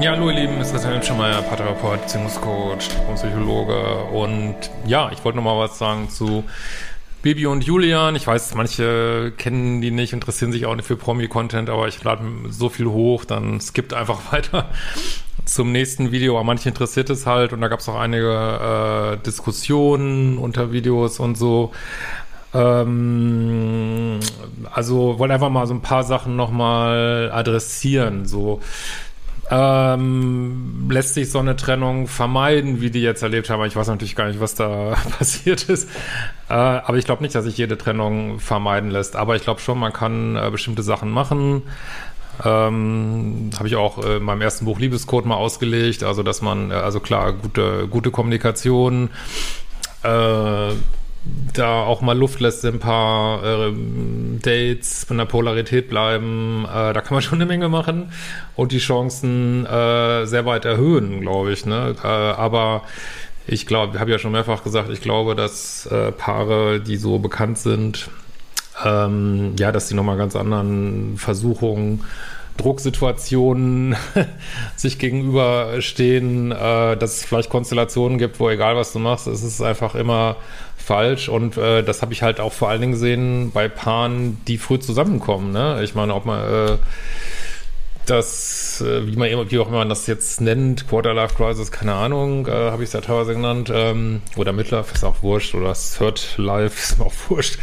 Ja, hallo ihr Lieben, es ist Christian Schemeier, Paartherapeut, Beziehungscoach, Psychologe und ja, ich wollte nochmal was sagen zu Bibi und Julian. Ich weiß, manche kennen die nicht, interessieren sich auch nicht für Promi-Content, aber ich lade so viel hoch, dann skippt einfach weiter zum nächsten Video. Aber manche interessiert es halt und da gab es auch einige äh, Diskussionen unter Videos und so. Ähm, also wollte einfach mal so ein paar Sachen nochmal adressieren, so ähm, lässt sich so eine Trennung vermeiden, wie die jetzt erlebt haben. Ich weiß natürlich gar nicht, was da passiert ist. Äh, aber ich glaube nicht, dass sich jede Trennung vermeiden lässt. Aber ich glaube schon, man kann äh, bestimmte Sachen machen. Ähm, habe ich auch äh, in meinem ersten Buch Liebescode mal ausgelegt. Also, dass man, äh, also klar, gute, gute Kommunikation, äh, da auch mal Luft lässt, ein paar äh, Dates von der Polarität bleiben, äh, da kann man schon eine Menge machen und die Chancen äh, sehr weit erhöhen, glaube ich. Ne? Äh, aber ich glaube, habe ja schon mehrfach gesagt, ich glaube, dass äh, Paare, die so bekannt sind, ähm, ja, dass die nochmal ganz anderen Versuchungen Drucksituationen sich gegenüberstehen, äh, dass es vielleicht Konstellationen gibt, wo egal was du machst, es ist einfach immer falsch. Und äh, das habe ich halt auch vor allen Dingen gesehen bei Paaren, die früh zusammenkommen. Ne? Ich meine, ob man äh, das, äh, wie man wie auch immer man das jetzt nennt, Quarter Life Crisis, keine Ahnung, äh, habe ich es ja teilweise genannt, ähm, oder Midlife ist auch wurscht, oder Third Life ist auch wurscht.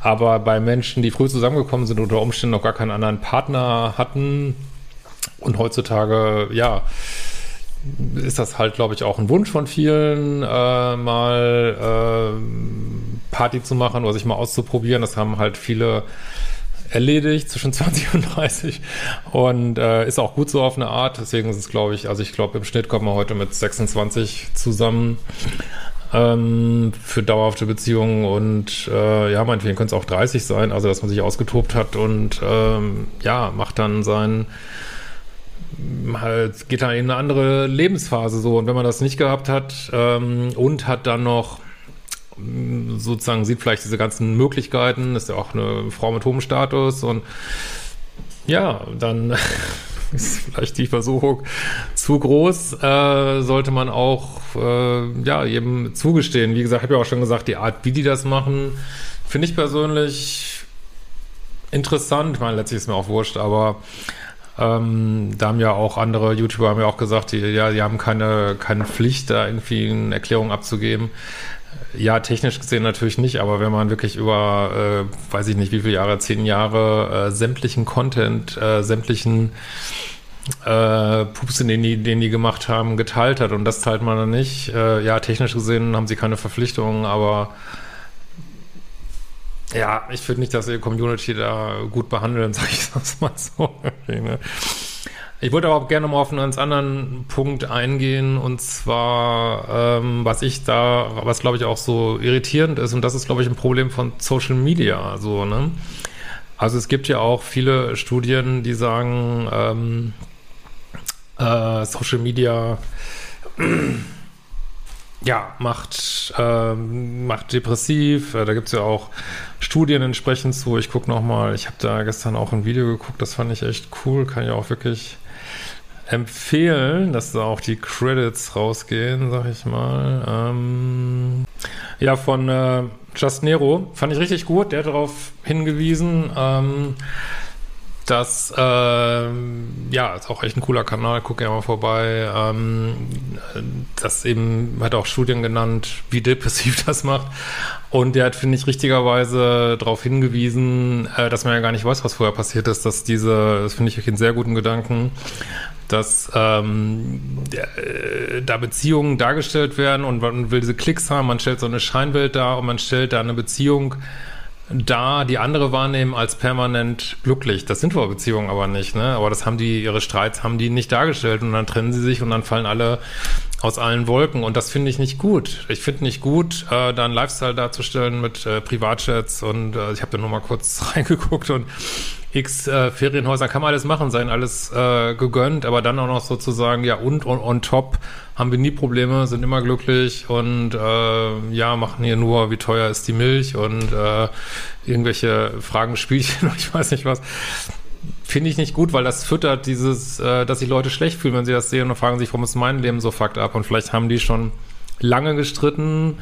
Aber bei Menschen, die früh zusammengekommen sind, unter Umständen noch gar keinen anderen Partner hatten und heutzutage, ja, ist das halt, glaube ich, auch ein Wunsch von vielen, äh, mal äh, Party zu machen oder sich mal auszuprobieren. Das haben halt viele erledigt zwischen 20 und 30 und äh, ist auch gut so auf eine Art. Deswegen ist es, glaube ich, also ich glaube, im Schnitt kommen wir heute mit 26 zusammen ähm, für dauerhafte Beziehungen. Und äh, ja, meinetwegen könnte es auch 30 sein, also dass man sich ausgetobt hat und ähm, ja, macht dann sein halt geht dann in eine andere Lebensphase so. Und wenn man das nicht gehabt hat ähm, und hat dann noch sozusagen sieht vielleicht diese ganzen Möglichkeiten, ist ja auch eine Frau mit hohem Status und ja, dann ist vielleicht die Versuchung zu groß, äh, sollte man auch äh, ja jedem zugestehen. Wie gesagt, habe ja auch schon gesagt, die Art, wie die das machen, finde ich persönlich interessant. Ich meine, letztlich ist mir auch wurscht, aber ähm, da haben ja auch andere YouTuber haben ja auch gesagt, die, ja, die haben keine, keine Pflicht, da irgendwie eine Erklärung abzugeben. Ja, technisch gesehen natürlich nicht, aber wenn man wirklich über, äh, weiß ich nicht, wie viele Jahre, zehn Jahre, äh, sämtlichen Content, äh, sämtlichen äh, Pups, den die, den die gemacht haben, geteilt hat und das teilt man dann nicht. Äh, ja, technisch gesehen haben sie keine Verpflichtungen, aber ja, ich finde nicht, dass ihr Community da gut behandeln, sage ich das mal so. Ich wollte aber auch gerne mal auf einen ganz anderen Punkt eingehen und zwar, ähm, was ich da, was glaube ich auch so irritierend ist und das ist glaube ich ein Problem von Social Media, so, ne? Also es gibt ja auch viele Studien, die sagen, ähm, äh, Social Media ja, macht, ähm, macht depressiv. Äh, da gibt's ja auch Studien entsprechend zu. Ich gucke nochmal, ich habe da gestern auch ein Video geguckt, das fand ich echt cool. Kann ich auch wirklich empfehlen, dass da auch die Credits rausgehen, sag ich mal. Ähm, ja, von äh, Just Nero fand ich richtig gut. Der hat darauf hingewiesen, ähm, Das, ähm, ja, ist auch echt ein cooler Kanal, guck ja mal vorbei. Ähm, das eben hat auch Studien genannt, wie depressiv das macht. Und der hat, finde ich, richtigerweise darauf hingewiesen, äh, dass man ja gar nicht weiß, was vorher passiert ist, dass diese, das finde ich einen sehr guten Gedanken, dass ähm, äh, da Beziehungen dargestellt werden und man will diese Klicks haben, man stellt so eine Scheinwelt dar und man stellt da eine Beziehung da die andere wahrnehmen als permanent glücklich. Das sind wohl Beziehungen aber nicht, ne? Aber das haben die, ihre Streits haben die nicht dargestellt und dann trennen sie sich und dann fallen alle aus allen Wolken und das finde ich nicht gut. Ich finde nicht gut, äh, da einen Lifestyle darzustellen mit äh, Privatjets und äh, ich habe da nur mal kurz reingeguckt und x äh, Ferienhäuser kann man alles machen, sein alles äh, gegönnt, aber dann auch noch sozusagen, ja, und on, on top haben wir nie Probleme, sind immer glücklich und äh, ja, machen hier nur, wie teuer ist die Milch und äh, irgendwelche Fragen, Spielchen, ich weiß nicht was. Finde ich nicht gut, weil das füttert dieses, äh, dass sich Leute schlecht fühlen, wenn sie das sehen und fragen sich, warum ist mein Leben so fucked up und vielleicht haben die schon lange gestritten,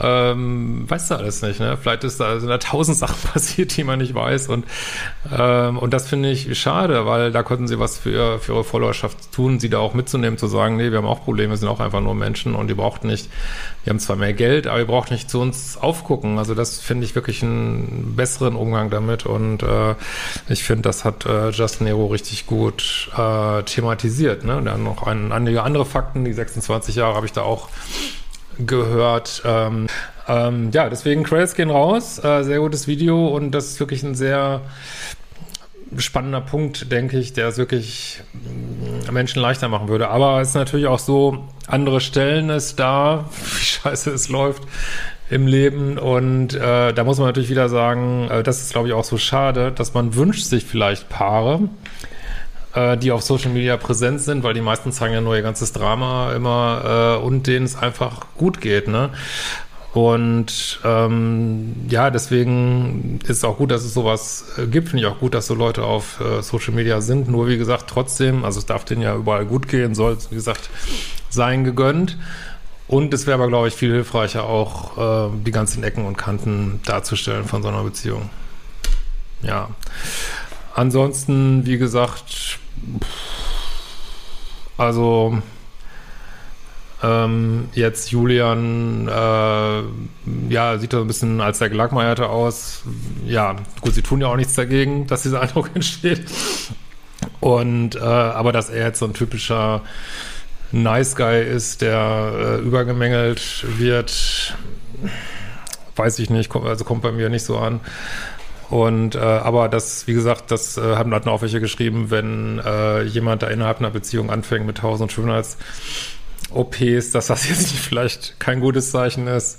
ähm, weißt du alles nicht, ne? Vielleicht ist da, sind da tausend Sachen passiert, die man nicht weiß und, ähm, und das finde ich schade, weil da konnten sie was für, für ihre Followerschaft tun, sie da auch mitzunehmen, zu sagen, nee, wir haben auch Probleme, wir sind auch einfach nur Menschen und ihr braucht nicht, wir haben zwar mehr Geld, aber ihr braucht nicht zu uns aufgucken. Also das finde ich wirklich einen besseren Umgang damit und äh, ich finde, das hat äh, Justin Nero richtig gut äh, thematisiert, ne? Und dann noch ein, einige andere Fakten, die 26 Jahre habe ich da auch gehört. Ähm, ähm, ja, deswegen Credits gehen raus. Äh, sehr gutes Video und das ist wirklich ein sehr spannender Punkt, denke ich, der es wirklich mm, Menschen leichter machen würde. Aber es ist natürlich auch so, andere Stellen ist da, wie scheiße es läuft im Leben. Und äh, da muss man natürlich wieder sagen, äh, das ist, glaube ich, auch so schade, dass man wünscht sich vielleicht Paare, äh, die auf Social Media präsent sind, weil die meisten zeigen ja nur ihr ganzes Drama immer äh, und denen es einfach gut geht, ne? Und ähm, ja, deswegen ist es auch gut, dass es sowas äh, gibt. Finde ich auch gut, dass so Leute auf äh, Social Media sind. Nur wie gesagt, trotzdem, also es darf denen ja überall gut gehen, soll, wie gesagt, sein gegönnt. Und es wäre aber, glaube ich, viel hilfreicher, auch äh, die ganzen Ecken und Kanten darzustellen von so einer Beziehung. Ja. Ansonsten, wie gesagt, also ähm, jetzt Julian, äh, ja, sieht so ein bisschen als der Gelackmeierte aus. Ja, gut, sie tun ja auch nichts dagegen, dass dieser Eindruck entsteht. Und, äh, aber dass er jetzt so ein typischer Nice Guy ist, der äh, übergemängelt wird, weiß ich nicht, also kommt bei mir nicht so an. Und äh, aber das, wie gesagt, das äh, haben hatten auch welche geschrieben, wenn äh, jemand da innerhalb einer Beziehung anfängt mit tausend Schönheits-OPs, dass das jetzt vielleicht kein gutes Zeichen ist.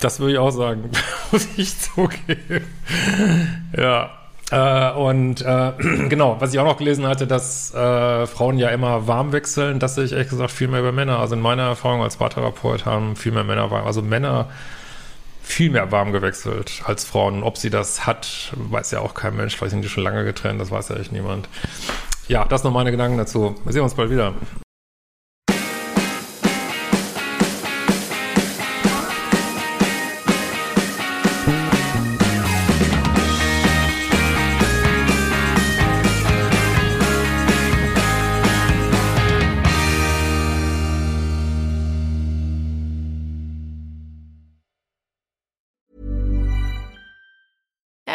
Das würde ich auch sagen, muss ich zugeben. ja. Äh, und äh, genau, was ich auch noch gelesen hatte, dass äh, Frauen ja immer warm wechseln, das sehe ich ehrlich gesagt viel mehr bei Männern. Also in meiner Erfahrung als Paartherapeut haben viel mehr Männer warm. Also Männer viel mehr warm gewechselt als Frauen. Ob sie das hat, weiß ja auch kein Mensch. Vielleicht sind die schon lange getrennt, das weiß ja echt niemand. Ja, das noch meine Gedanken dazu. Wir sehen uns bald wieder.